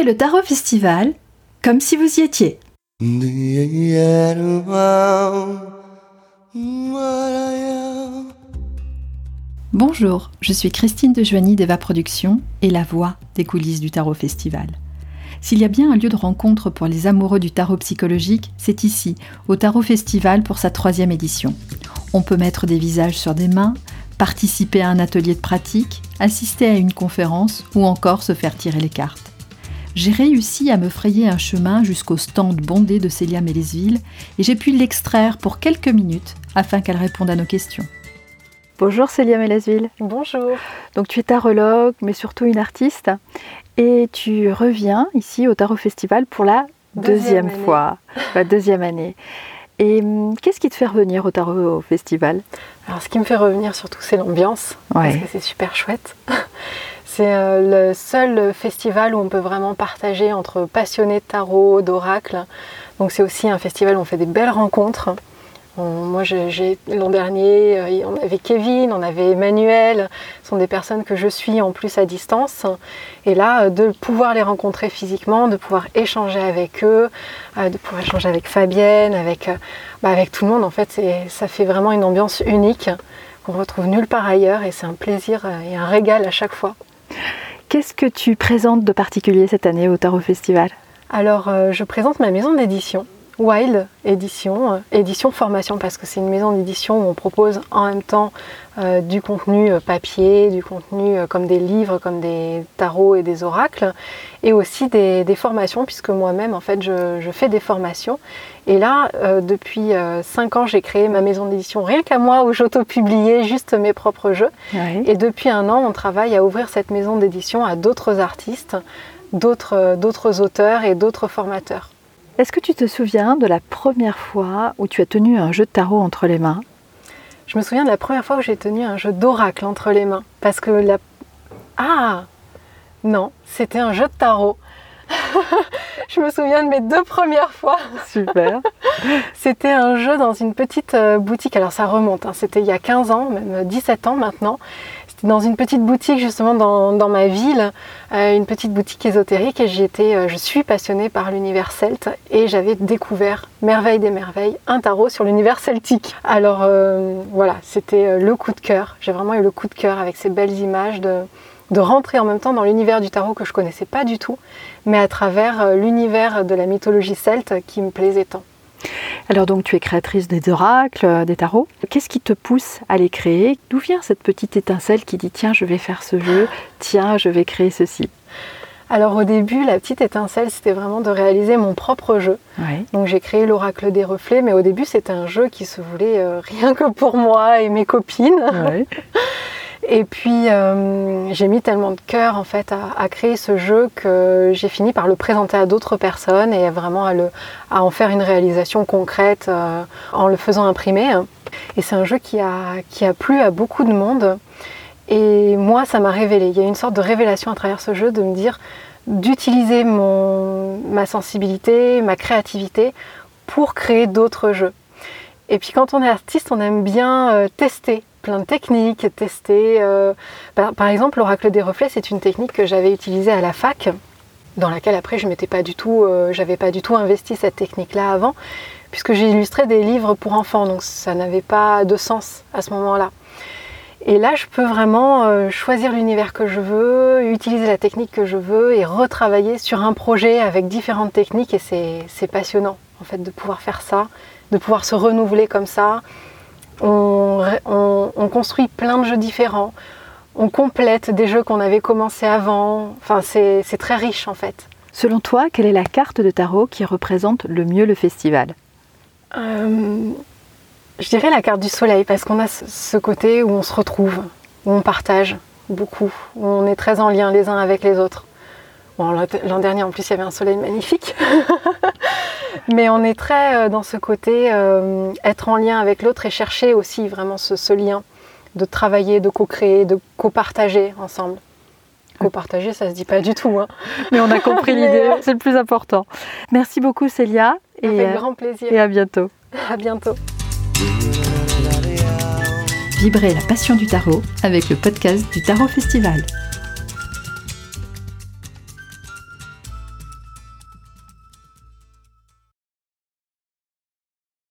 Le Tarot Festival comme si vous y étiez. Bonjour, je suis Christine de Joigny d'Eva Productions et la voix des coulisses du Tarot Festival. S'il y a bien un lieu de rencontre pour les amoureux du tarot psychologique, c'est ici, au Tarot Festival pour sa troisième édition. On peut mettre des visages sur des mains, participer à un atelier de pratique, assister à une conférence ou encore se faire tirer les cartes. J'ai réussi à me frayer un chemin jusqu'au stand bondé de Célia Mélesville et j'ai pu l'extraire pour quelques minutes afin qu'elle réponde à nos questions. Bonjour Célia Mélesville. Bonjour. Donc tu es tarologue, mais surtout une artiste, et tu reviens ici au Tarot Festival pour la deuxième, fois, la deuxième année. Et hum, qu'est-ce qui te fait revenir au Tarot Festival? Alors, ce qui me fait revenir surtout, c'est l'ambiance, parce que c'est super chouette. C'est euh, le seul festival où on peut vraiment partager entre passionnés de tarot, d'oracle. Donc, c'est aussi un festival où on fait des belles rencontres moi, l'an dernier, euh, on avait Kevin, on avait Emmanuel, ce sont des personnes que je suis en plus à distance. Et là, euh, de pouvoir les rencontrer physiquement, de pouvoir échanger avec eux, de pouvoir échanger avec Fabienne, avec, bah, avec tout le monde, en fait, ça fait vraiment une ambiance unique qu'on retrouve nulle part ailleurs et c'est un plaisir et un régal à chaque fois. Qu'est-ce que tu présentes de particulier cette année au Tarot Festival? Alors, je présente ma maison d'édition Wild édition, euh, édition formation parce que c'est une maison d'édition où on propose en même temps euh, du contenu euh, papier, du contenu comme des livres, comme des tarots et des oracles, et aussi des, formations puisque moi-même en fait je, fais des formations. Et là, depuis 5 ans, j'ai créé ma maison d'édition rien qu'à moi où j'auto-publiais juste mes propres jeux. Et depuis un an, on travaille à ouvrir cette maison d'édition à d'autres artistes, d'autres auteurs et d'autres formateurs. Est-ce que tu te souviens de la première fois où tu as tenu un jeu de tarot entre les mains? Je me souviens de la première fois où j'ai tenu un jeu d'oracle entre les mains. Parce que la... Ah Non, c'était un jeu de tarot. je me souviens de mes deux premières fois. Super. c'était un jeu dans une petite euh, boutique. Alors ça remonte, hein. c'était il y a 15 ans, même 17 ans maintenant dans une petite boutique justement dans, ma ville, euh, une petite boutique ésotérique et j'étais, euh, je suis passionnée par l'univers celte et j'avais découvert Merveille des merveilles, un tarot sur l'univers celtique. Alors euh, voilà, c'était le coup de cœur. J'ai vraiment eu le coup de cœur avec ces belles images de, de rentrer en même temps dans l'univers du tarot que je connaissais pas du tout, mais à travers l'univers de la mythologie celte qui me plaisait tant. Alors donc tu es créatrice des oracles, euh, des tarots. Qu'est-ce qui te pousse à les créer? D'où vient cette petite étincelle qui dit tiens je vais faire ce jeu, tiens je vais créer ceci? Alors au début, la petite étincelle, c'était vraiment de réaliser mon propre jeu. Donc j'ai créé l'oracle des reflets, mais au début c'était un jeu qui se voulait euh, rien que pour moi et mes copines. Et puis euh, j'ai mis tellement de cœur en fait à, créer ce jeu que j'ai fini par le présenter à d'autres personnes et vraiment à, en faire une réalisation concrète euh, en le faisant imprimer. Et c'est un jeu qui a, qui a plu à beaucoup de monde. Et moi, ça m'a révélé. Il y a une sorte de révélation à travers ce jeu de me dire d'utiliser ma sensibilité, ma créativité pour créer d'autres jeux. Et puis quand on est artiste, on aime bien euh, tester plein de techniques, tester. Euh, par, exemple, l'oracle des reflets, c'est une technique que j'avais utilisée à la fac, dans laquelle après je m'étais pas du tout, euh, j'avais pas du tout investi cette technique-là avant, puisque j'ai illustré des livres pour enfants, donc ça n'avait pas de sens à ce moment-là. Et là, je peux vraiment euh, choisir l'univers que je veux, utiliser la technique que je veux et retravailler sur un projet avec différentes techniques. Et c'est passionnant, en fait, de pouvoir faire ça, de pouvoir se renouveler comme ça, construit plein de jeux différents, on complète des jeux qu'on avait commencé avant. Enfin, c'est très riche en fait. Selon toi, quelle est la carte de tarot qui représente le mieux le festival? Euh, Je dirais la carte du soleil parce qu'on a ce côté où on se retrouve, où on partage beaucoup, où on est très en lien les uns avec les autres. l'an dernier en plus il y avait un soleil magnifique. Mais on est très euh, dans ce côté euh, être en lien avec l'autre et chercher aussi vraiment ce, lien, de travailler, de co-créer, de co-partager ensemble. Co-partager, ça se dit pas du tout. Hein. Mais on a compris l'idée, euh, c'est le plus important. Merci beaucoup Célia. Et, avec grand plaisir. Et à bientôt. À bientôt. Vibrez la passion du tarot avec le podcast du Tarot Festival.